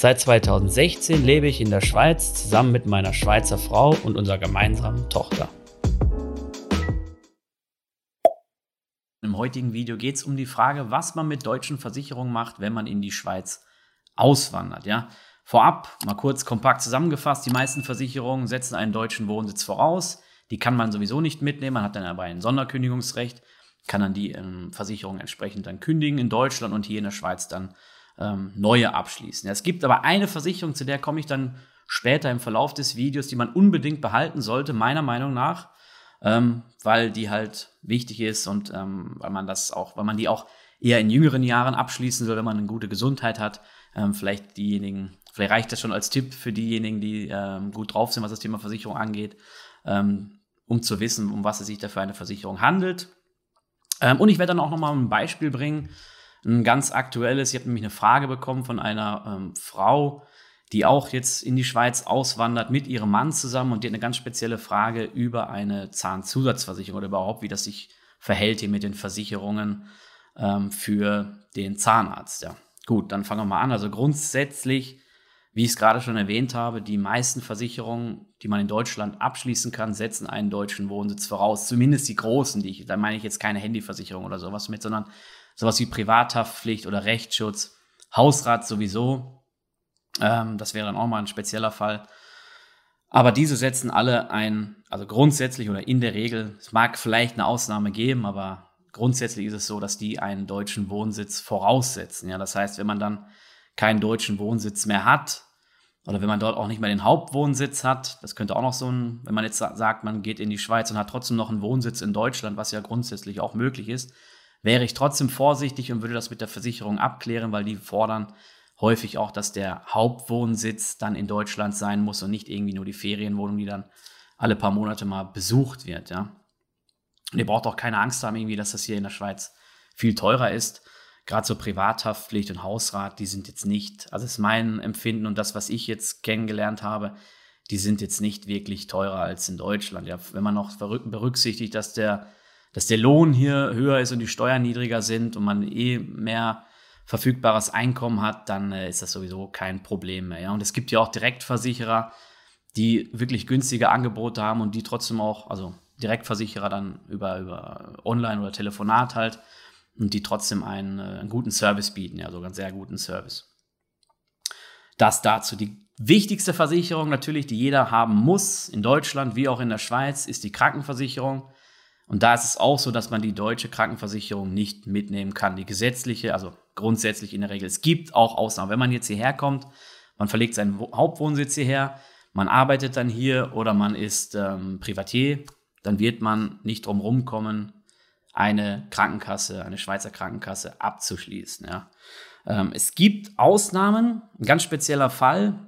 Seit 2016 lebe ich in der Schweiz zusammen mit meiner Schweizer Frau und unserer gemeinsamen Tochter. Im heutigen Video geht es um die Frage, was man mit deutschen Versicherungen macht, wenn man in die Schweiz auswandert. Ja? Vorab, mal kurz kompakt zusammengefasst, die meisten Versicherungen setzen einen deutschen Wohnsitz voraus. Die kann man sowieso nicht mitnehmen, man hat dann aber ein Sonderkündigungsrecht, kann dann die ähm, Versicherung entsprechend dann kündigen in Deutschland und hier in der Schweiz dann ähm, neue abschließen. Es gibt aber eine Versicherung, zu der komme ich dann später im Verlauf des Videos, die man unbedingt behalten sollte, meiner Meinung nach ähm, weil die halt wichtig ist und ähm, weil man das auch, weil man die auch eher in jüngeren Jahren abschließen soll, wenn man eine gute Gesundheit hat. Ähm, vielleicht diejenigen, vielleicht reicht das schon als Tipp für diejenigen, die ähm, gut drauf sind, was das Thema Versicherung angeht, ähm, um zu wissen, um was es sich da für eine Versicherung handelt. Und ich werde dann auch nochmal ein Beispiel bringen, ein ganz aktuelles. Ich habe nämlich eine Frage bekommen von einer ähm, Frau, die auch jetzt in die Schweiz auswandert mit ihrem Mann zusammen und die hat eine ganz spezielle Frage über eine Zahnzusatzversicherung oder überhaupt, wie das sich verhält hier mit den Versicherungen ähm, für den Zahnarzt. Ja. Gut, dann fangen wir mal an. Also grundsätzlich, wie ich es gerade schon erwähnt habe, die meisten Versicherungen, die man in Deutschland abschließen kann, setzen einen deutschen Wohnsitz voraus. Zumindest die großen, die ich, da meine ich jetzt keine Handyversicherung oder sowas mit, sondern sowas wie Privathaftpflicht oder Rechtsschutz, Hausrat sowieso, ähm, das wäre dann auch mal ein spezieller Fall. Aber diese setzen alle ein, also grundsätzlich oder in der Regel, es mag vielleicht eine Ausnahme geben, aber grundsätzlich ist es so, dass die einen deutschen Wohnsitz voraussetzen. Ja, das heißt, wenn man dann keinen deutschen Wohnsitz mehr hat oder wenn man dort auch nicht mehr den Hauptwohnsitz hat, das könnte auch noch so ein, wenn man jetzt sagt, man geht in die Schweiz und hat trotzdem noch einen Wohnsitz in Deutschland, was ja grundsätzlich auch möglich ist, wäre ich trotzdem vorsichtig und würde das mit der Versicherung abklären, weil die fordern häufig auch, dass der Hauptwohnsitz dann in Deutschland sein muss und nicht irgendwie nur die Ferienwohnung, die dann alle paar Monate mal besucht wird, ja. Und ihr braucht auch keine Angst haben, irgendwie, dass das hier in der Schweiz viel teurer ist. Gerade so Privathaftpflicht und Hausrat, die sind jetzt nicht, also ist mein Empfinden und das, was ich jetzt kennengelernt habe, die sind jetzt nicht wirklich teurer als in Deutschland. Ja, wenn man noch berücksichtigt, dass der, dass der Lohn hier höher ist und die Steuern niedriger sind und man eh mehr verfügbares Einkommen hat, dann äh, ist das sowieso kein Problem mehr. Ja? Und es gibt ja auch Direktversicherer, die wirklich günstige Angebote haben und die trotzdem auch, also Direktversicherer dann über, über Online oder Telefonat halt, und die trotzdem einen, äh, einen guten Service bieten, ja, sogar einen sehr guten Service. Das dazu. Die wichtigste Versicherung natürlich, die jeder haben muss, in Deutschland wie auch in der Schweiz, ist die Krankenversicherung. Und da ist es auch so, dass man die deutsche Krankenversicherung nicht mitnehmen kann. Die gesetzliche, also grundsätzlich in der Regel. Es gibt auch Ausnahmen. Wenn man jetzt hierher kommt, man verlegt seinen Hauptwohnsitz hierher, man arbeitet dann hier oder man ist ähm, Privatier, dann wird man nicht drum rumkommen, eine Krankenkasse, eine Schweizer Krankenkasse abzuschließen. Ja. Ähm, es gibt Ausnahmen, ein ganz spezieller Fall,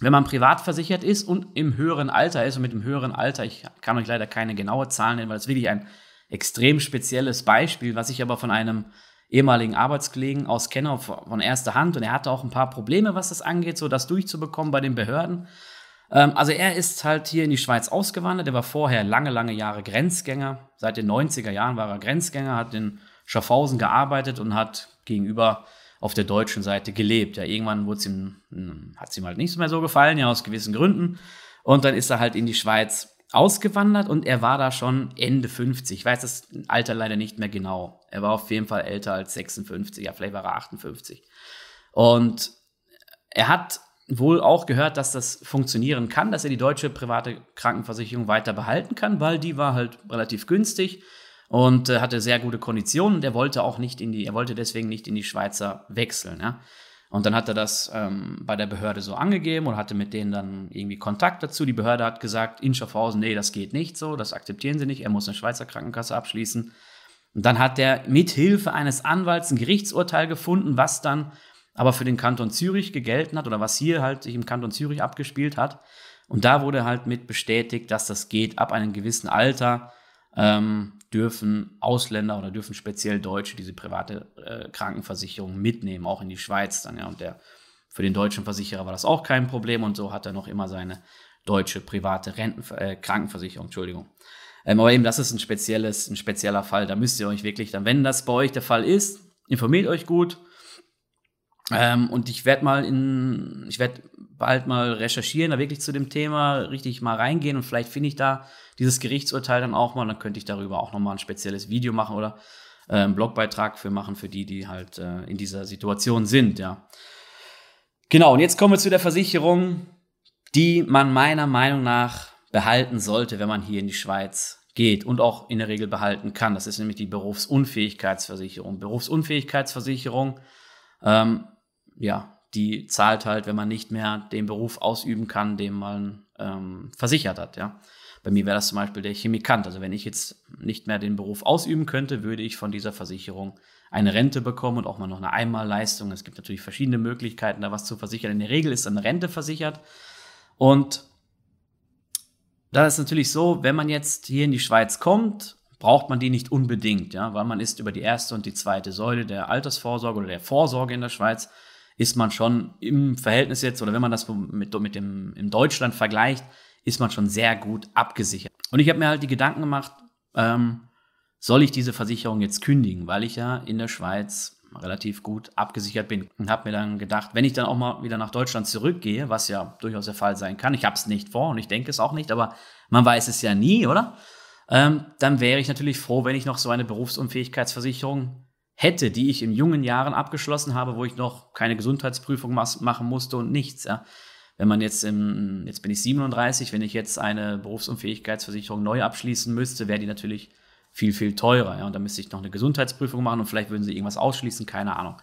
wenn man privat versichert ist und im höheren Alter ist, und mit dem höheren Alter, ich kann euch leider keine genaue Zahl nennen, weil es wirklich ein extrem spezielles Beispiel, was ich aber von einem ehemaligen Arbeitskollegen aus kenne von erster Hand und er hatte auch ein paar Probleme, was das angeht, so das durchzubekommen bei den Behörden. Ähm, also er ist halt hier in die Schweiz ausgewandert. Er war vorher lange, lange Jahre Grenzgänger. Seit den 90er Jahren war er Grenzgänger, hat in Schaffhausen gearbeitet und hat gegenüber auf der deutschen Seite gelebt. Ja, irgendwann ihm, hm, hat es ihm halt nicht mehr so gefallen, ja, aus gewissen Gründen. Und dann ist er halt in die Schweiz ausgewandert und er war da schon Ende 50. Ich weiß das Alter leider nicht mehr genau. Er war auf jeden Fall älter als 56, ja, vielleicht war er 58. Und er hat wohl auch gehört, dass das funktionieren kann, dass er die deutsche private Krankenversicherung weiter behalten kann, weil die war halt relativ günstig und äh, hatte sehr gute Konditionen und er wollte auch nicht in die, er wollte deswegen nicht in die Schweizer wechseln. Ja? Und dann hat er das ähm, bei der Behörde so angegeben und hatte mit denen dann irgendwie Kontakt dazu. Die Behörde hat gesagt, in Schaffhausen, nee, das geht nicht so, das akzeptieren sie nicht, er muss eine Schweizer Krankenkasse abschließen. Und dann hat er mit Hilfe eines Anwalts ein Gerichtsurteil gefunden, was dann aber für den Kanton Zürich gegelten hat oder was hier halt sich im Kanton Zürich abgespielt hat. Und da wurde halt mit bestätigt, dass das geht. Ab einem gewissen Alter ähm, dürfen Ausländer oder dürfen speziell Deutsche diese private äh, Krankenversicherung mitnehmen, auch in die Schweiz dann. Ja. Und der, für den deutschen Versicherer war das auch kein Problem und so hat er noch immer seine deutsche private Renten, äh, Krankenversicherung, Entschuldigung. Ähm, aber eben, das ist ein spezielles, ein spezieller Fall. Da müsst ihr euch wirklich dann, wenn das bei euch der Fall ist, informiert euch gut. Ähm, und ich werde mal in, ich werde bald mal recherchieren, da wirklich zu dem Thema richtig mal reingehen und vielleicht finde ich da dieses Gerichtsurteil dann auch mal, dann könnte ich darüber auch nochmal ein spezielles Video machen oder äh, einen Blogbeitrag für machen, für die, die halt äh, in dieser Situation sind, ja. Genau, und jetzt kommen wir zu der Versicherung, die man meiner Meinung nach behalten sollte, wenn man hier in die Schweiz geht und auch in der Regel behalten kann. Das ist nämlich die Berufsunfähigkeitsversicherung. Berufsunfähigkeitsversicherung, ähm, ja, die zahlt halt, wenn man nicht mehr den Beruf ausüben kann, den man ähm, versichert hat. Ja. Bei mir wäre das zum Beispiel der Chemikant. Also wenn ich jetzt nicht mehr den Beruf ausüben könnte, würde ich von dieser Versicherung eine Rente bekommen und auch mal noch eine Einmalleistung. Es gibt natürlich verschiedene Möglichkeiten, da was zu versichern. In der Regel ist eine Rente versichert. Und da ist natürlich so, wenn man jetzt hier in die Schweiz kommt, braucht man die nicht unbedingt, ja, weil man ist über die erste und die zweite Säule der Altersvorsorge oder der Vorsorge in der Schweiz, ist man schon im Verhältnis jetzt, oder wenn man das mit, mit dem in Deutschland vergleicht, ist man schon sehr gut abgesichert. Und ich habe mir halt die Gedanken gemacht, ähm, soll ich diese Versicherung jetzt kündigen, weil ich ja in der Schweiz relativ gut abgesichert bin. Und habe mir dann gedacht, wenn ich dann auch mal wieder nach Deutschland zurückgehe, was ja durchaus der Fall sein kann, ich habe es nicht vor und ich denke es auch nicht, aber man weiß es ja nie, oder? Ähm, dann wäre ich natürlich froh, wenn ich noch so eine Berufsunfähigkeitsversicherung hätte, die ich in jungen Jahren abgeschlossen habe, wo ich noch keine Gesundheitsprüfung machen musste und nichts. Ja. Wenn man jetzt im, jetzt bin ich 37, wenn ich jetzt eine Berufsunfähigkeitsversicherung neu abschließen müsste, wäre die natürlich viel, viel teurer. Ja? Und da müsste ich noch eine Gesundheitsprüfung machen und vielleicht würden sie irgendwas ausschließen, keine Ahnung.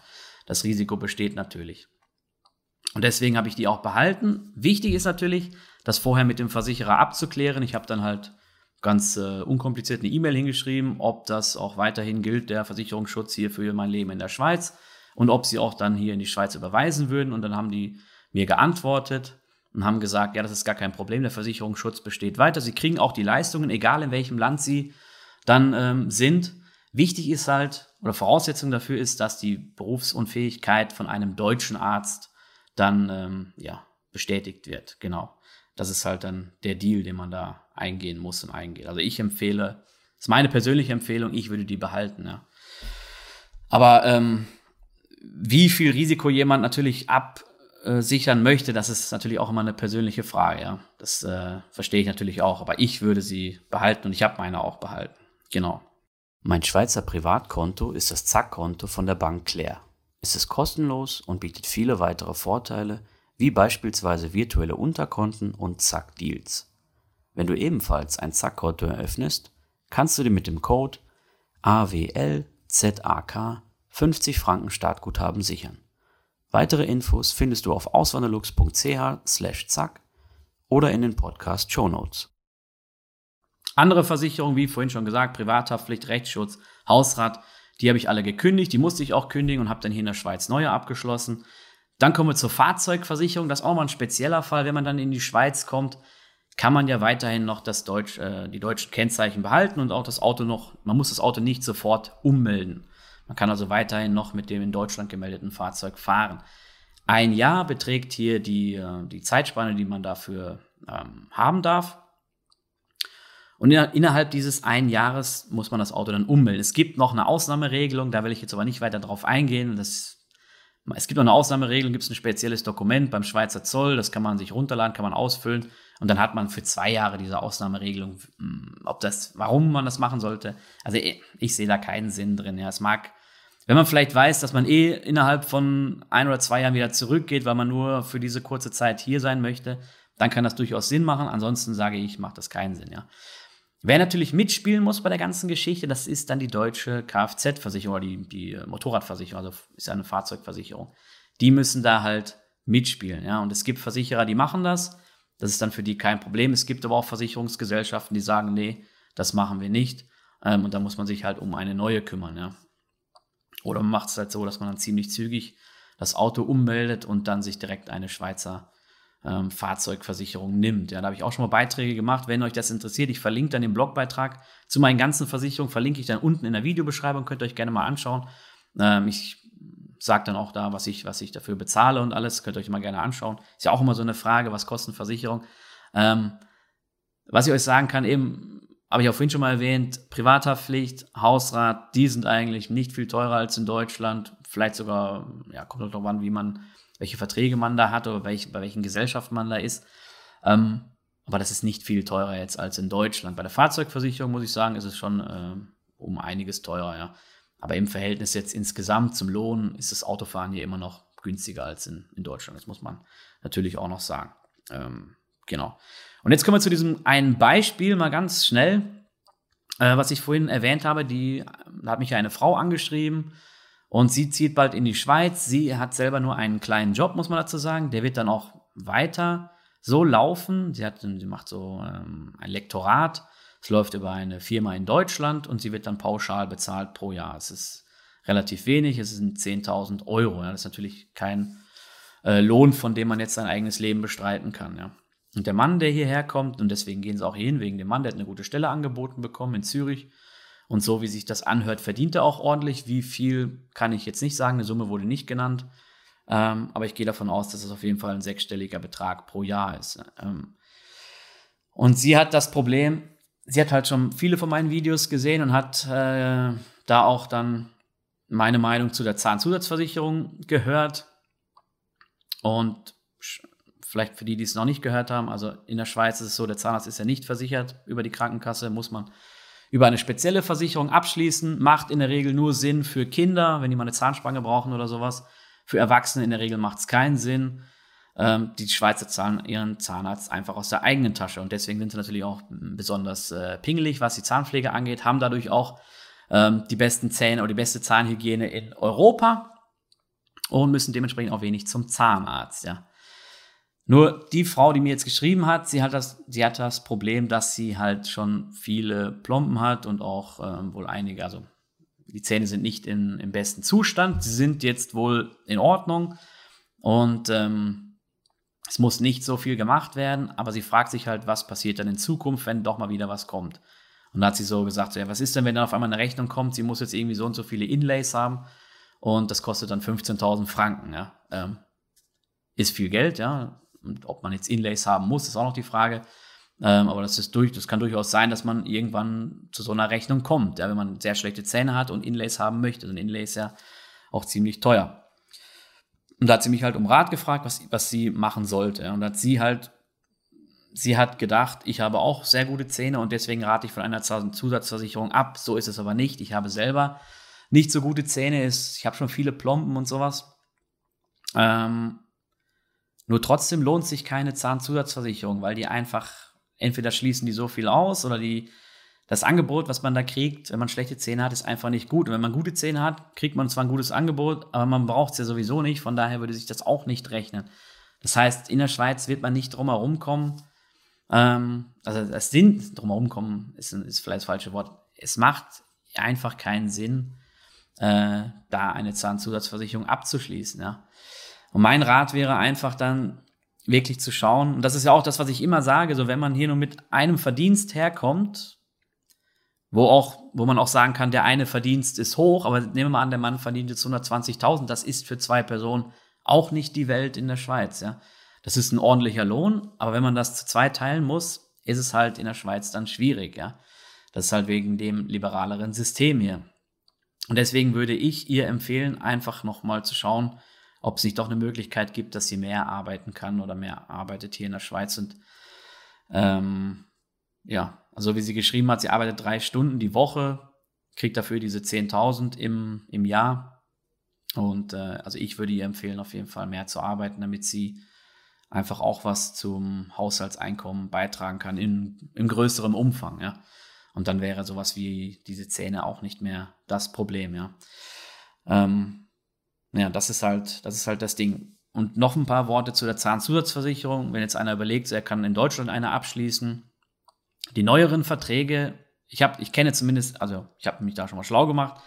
Das Risiko besteht natürlich. Und deswegen habe ich die auch behalten. Wichtig ist natürlich, das vorher mit dem Versicherer abzuklären. Ich habe dann halt ganz äh, unkompliziert eine E-Mail hingeschrieben, ob das auch weiterhin gilt, der Versicherungsschutz hier für mein Leben in der Schweiz und ob sie auch dann hier in die Schweiz überweisen würden. Und dann haben die mir geantwortet und haben gesagt, ja, das ist gar kein Problem, der Versicherungsschutz besteht weiter. Sie kriegen auch die Leistungen, egal in welchem Land sie dann ähm, sind. Wichtig ist halt, oder Voraussetzung dafür ist, dass die Berufsunfähigkeit von einem deutschen Arzt dann ähm, ja, bestätigt wird. Genau. Das ist halt dann der Deal, den man da eingehen muss und eingeht. Also ich empfehle, das ist meine persönliche Empfehlung, ich würde die behalten, ja. Aber ähm, wie viel Risiko jemand natürlich absichern möchte, das ist natürlich auch immer eine persönliche Frage, ja. Das äh, verstehe ich natürlich auch, aber ich würde sie behalten und ich habe meine auch behalten. Genau. Mein Schweizer Privatkonto ist das Zack-Konto von der Bank Claire. Es ist kostenlos und bietet viele weitere Vorteile, wie beispielsweise virtuelle Unterkonten und Zack-Deals. Wenn du ebenfalls ein Zack-Konto eröffnest, kannst du dir mit dem Code AWLZAK 50 Franken Startguthaben sichern. Weitere Infos findest du auf auswanderlux.ch/zack oder in den Podcast Show Notes. Andere Versicherungen, wie vorhin schon gesagt, Privathaftpflicht, Rechtsschutz, Hausrat, die habe ich alle gekündigt. Die musste ich auch kündigen und habe dann hier in der Schweiz neue abgeschlossen. Dann kommen wir zur Fahrzeugversicherung. Das ist auch mal ein spezieller Fall. Wenn man dann in die Schweiz kommt, kann man ja weiterhin noch das Deutsch, äh, die deutschen Kennzeichen behalten und auch das Auto noch, man muss das Auto nicht sofort ummelden. Man kann also weiterhin noch mit dem in Deutschland gemeldeten Fahrzeug fahren. Ein Jahr beträgt hier die, äh, die Zeitspanne, die man dafür ähm, haben darf. Und innerhalb dieses einen Jahres muss man das Auto dann ummelden. Es gibt noch eine Ausnahmeregelung, da will ich jetzt aber nicht weiter drauf eingehen. Das, es gibt noch eine Ausnahmeregelung, gibt es ein spezielles Dokument beim Schweizer Zoll, das kann man sich runterladen, kann man ausfüllen und dann hat man für zwei Jahre diese Ausnahmeregelung. Hm, ob das, warum man das machen sollte, also ich, ich sehe da keinen Sinn drin. Ja, es mag, wenn man vielleicht weiß, dass man eh innerhalb von ein oder zwei Jahren wieder zurückgeht, weil man nur für diese kurze Zeit hier sein möchte, dann kann das durchaus Sinn machen. Ansonsten sage ich, macht das keinen Sinn, ja. Wer natürlich mitspielen muss bei der ganzen Geschichte, das ist dann die deutsche Kfz-Versicherung oder die, die Motorradversicherung, also ist eine Fahrzeugversicherung. Die müssen da halt mitspielen, ja. Und es gibt Versicherer, die machen das. Das ist dann für die kein Problem. Es gibt aber auch Versicherungsgesellschaften, die sagen, nee, das machen wir nicht. Ähm, und da muss man sich halt um eine neue kümmern, ja. Oder man macht es halt so, dass man dann ziemlich zügig das Auto ummeldet und dann sich direkt eine Schweizer ähm, Fahrzeugversicherung nimmt. Ja, da habe ich auch schon mal Beiträge gemacht. Wenn euch das interessiert, ich verlinke dann den Blogbeitrag zu meinen ganzen Versicherungen, verlinke ich dann unten in der Videobeschreibung, könnt ihr euch gerne mal anschauen. Ähm, ich sage dann auch da, was ich, was ich dafür bezahle und alles, könnt ihr euch mal gerne anschauen. Ist ja auch immer so eine Frage, was kostet Versicherung? Ähm, was ich euch sagen kann, eben, habe ich auch vorhin schon mal erwähnt, Privathaftpflicht, Hausrat, die sind eigentlich nicht viel teurer als in Deutschland. Vielleicht sogar, ja, kommt auch darauf an, wie man welche Verträge man da hat oder welch, bei welchen Gesellschaften man da ist. Ähm, aber das ist nicht viel teurer jetzt als in Deutschland. Bei der Fahrzeugversicherung muss ich sagen, ist es schon äh, um einiges teurer, ja. Aber im Verhältnis jetzt insgesamt zum Lohn ist das Autofahren hier immer noch günstiger als in, in Deutschland. Das muss man natürlich auch noch sagen. Ähm, genau. Und jetzt kommen wir zu diesem einen Beispiel mal ganz schnell, äh, was ich vorhin erwähnt habe. Die, da hat mich ja eine Frau angeschrieben, und sie zieht bald in die Schweiz. Sie hat selber nur einen kleinen Job, muss man dazu sagen. Der wird dann auch weiter so laufen. Sie, hat, sie macht so ähm, ein Lektorat. Es läuft über eine Firma in Deutschland und sie wird dann pauschal bezahlt pro Jahr. Es ist relativ wenig, es sind 10.000 Euro. Ja. Das ist natürlich kein äh, Lohn, von dem man jetzt sein eigenes Leben bestreiten kann. Ja. Und der Mann, der hierher kommt, und deswegen gehen sie auch hin, wegen dem Mann, der hat eine gute Stelle angeboten bekommen in Zürich, und so wie sich das anhört, verdient er auch ordentlich. Wie viel kann ich jetzt nicht sagen. Eine Summe wurde nicht genannt. Ähm, aber ich gehe davon aus, dass es auf jeden Fall ein sechsstelliger Betrag pro Jahr ist. Ähm, und sie hat das Problem, sie hat halt schon viele von meinen Videos gesehen und hat äh, da auch dann meine Meinung zu der Zahnzusatzversicherung gehört. Und vielleicht für die, die es noch nicht gehört haben, also in der Schweiz ist es so, der Zahnarzt ist ja nicht versichert über die Krankenkasse, muss man über eine spezielle Versicherung abschließen. Macht in der Regel nur Sinn für Kinder, wenn die mal eine Zahnspange brauchen oder sowas. Für Erwachsene in der Regel macht es keinen Sinn. Ähm, die Schweizer zahlen ihren Zahnarzt einfach aus der eigenen Tasche und deswegen sind sie natürlich auch besonders äh, pingelig, was die Zahnpflege angeht, haben dadurch auch ähm, die besten Zähne oder die beste Zahnhygiene in Europa und müssen dementsprechend auch wenig zum Zahnarzt. Ja. Nur die Frau, die mir jetzt geschrieben hat, sie hat das, sie hat das Problem, dass sie halt schon viele Plomben hat und auch ähm, wohl einige, also die Zähne sind nicht in, im besten Zustand, sie sind jetzt wohl in Ordnung und ähm, es muss nicht so viel gemacht werden, aber sie fragt sich halt, was passiert dann in Zukunft, wenn doch mal wieder was kommt. Und da hat sie so gesagt, so, ja, was ist denn, wenn dann auf einmal eine Rechnung kommt, sie muss jetzt irgendwie so und so viele Inlays haben und das kostet dann 15.000 Franken, ja. Ähm, ist viel Geld, ja. Und ob man jetzt Inlays haben muss, ist auch noch die Frage. Ähm, aber das, ist durch, das kann durchaus sein, dass man irgendwann zu so einer Rechnung kommt, ja, wenn man sehr schlechte Zähne hat und Inlays haben möchte. Und Inlay ist ja auch ziemlich teuer. Und da hat sie mich halt um Rat gefragt, was, was sie machen sollte. Und da hat sie halt, sie hat gedacht, ich habe auch sehr gute Zähne und deswegen rate ich von einer Zusatzversicherung ab. So ist es aber nicht. Ich habe selber nicht so gute Zähne. Ich habe schon viele Plomben und sowas. Ähm, nur trotzdem lohnt sich keine Zahnzusatzversicherung, weil die einfach, entweder schließen die so viel aus oder die, das Angebot, was man da kriegt, wenn man schlechte Zähne hat, ist einfach nicht gut. Und wenn man gute Zähne hat, kriegt man zwar ein gutes Angebot, aber man braucht es ja sowieso nicht. Von daher würde sich das auch nicht rechnen. Das heißt, in der Schweiz wird man nicht drum herum kommen. Ähm, also das Sinn drum herum kommen ist, ist vielleicht das falsche Wort. Es macht einfach keinen Sinn, äh, da eine Zahnzusatzversicherung abzuschließen. Ja. Und mein Rat wäre einfach dann wirklich zu schauen, und das ist ja auch das, was ich immer sage, so wenn man hier nur mit einem Verdienst herkommt, wo auch, wo man auch sagen kann, der eine Verdienst ist hoch, aber nehmen wir mal an, der Mann verdient jetzt 120.000, das ist für zwei Personen auch nicht die Welt in der Schweiz, ja. Das ist ein ordentlicher Lohn, aber wenn man das zu zwei teilen muss, ist es halt in der Schweiz dann schwierig, ja. Das ist halt wegen dem liberaleren System hier. Und deswegen würde ich ihr empfehlen, einfach nochmal zu schauen, ob es nicht doch eine Möglichkeit gibt, dass sie mehr arbeiten kann oder mehr arbeitet hier in der Schweiz. Und ähm, ja, also wie sie geschrieben hat, sie arbeitet drei Stunden die Woche, kriegt dafür diese 10.000 im, im Jahr. Und äh, also ich würde ihr empfehlen, auf jeden Fall mehr zu arbeiten, damit sie einfach auch was zum Haushaltseinkommen beitragen kann in, in größerem Umfang, ja. Und dann wäre sowas wie diese Zähne auch nicht mehr das Problem, ja. Ähm, ja, das ist halt, das ist halt das Ding. Und noch ein paar Worte zu der Zahnzusatzversicherung. Wenn jetzt einer überlegt, er kann in Deutschland eine abschließen. Die neueren Verträge, ich habe, ich kenne zumindest, also ich habe mich da schon mal schlau gemacht.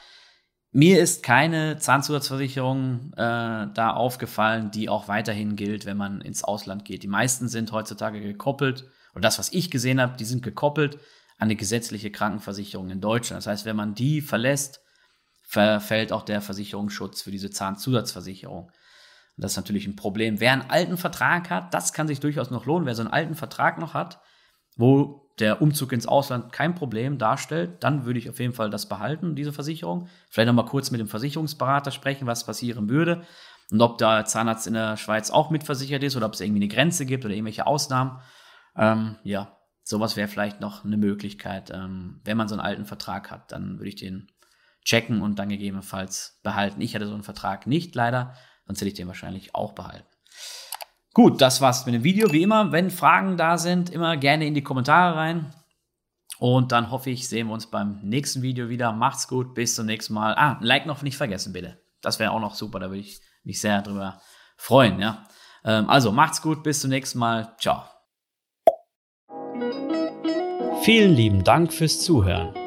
mir ist keine Zahnzusatzversicherung äh, da aufgefallen, die auch weiterhin gilt, wenn man ins Ausland geht. Die meisten sind heutzutage gekoppelt, oder das, was ich gesehen habe, die sind gekoppelt an eine gesetzliche Krankenversicherung in Deutschland. Das heißt, wenn man die verlässt, verfällt auch der Versicherungsschutz für diese Zahnzusatzversicherung. Das ist natürlich ein Problem. Wer einen alten Vertrag hat, das kann sich durchaus noch lohnen. Wer so einen alten Vertrag noch hat, wo der Umzug ins Ausland kein Problem darstellt, dann würde ich auf jeden Fall das behalten, diese Versicherung. Vielleicht nochmal kurz mit dem Versicherungsberater sprechen, was passieren würde und ob der Zahnarzt in der Schweiz auch mitversichert ist oder ob es irgendwie eine Grenze gibt oder irgendwelche Ausnahmen. Ähm, ja, sowas wäre vielleicht noch eine Möglichkeit. Ähm, wenn man so einen alten Vertrag hat, dann würde ich den checken und dann gegebenenfalls behalten. Ich hatte so einen Vertrag nicht leider, sonst hätte ich den wahrscheinlich auch behalten. Gut, das war's mit dem Video. Wie immer, wenn Fragen da sind, immer gerne in die Kommentare rein. Und dann hoffe ich, sehen wir uns beim nächsten Video wieder. Macht's gut, bis zum nächsten Mal. Ah, ein Like noch nicht vergessen, bitte. Das wäre auch noch super, da würde ich mich sehr drüber freuen, ja. Ähm, also, macht's gut, bis zum nächsten Mal. Ciao. Vielen lieben Dank fürs Zuhören.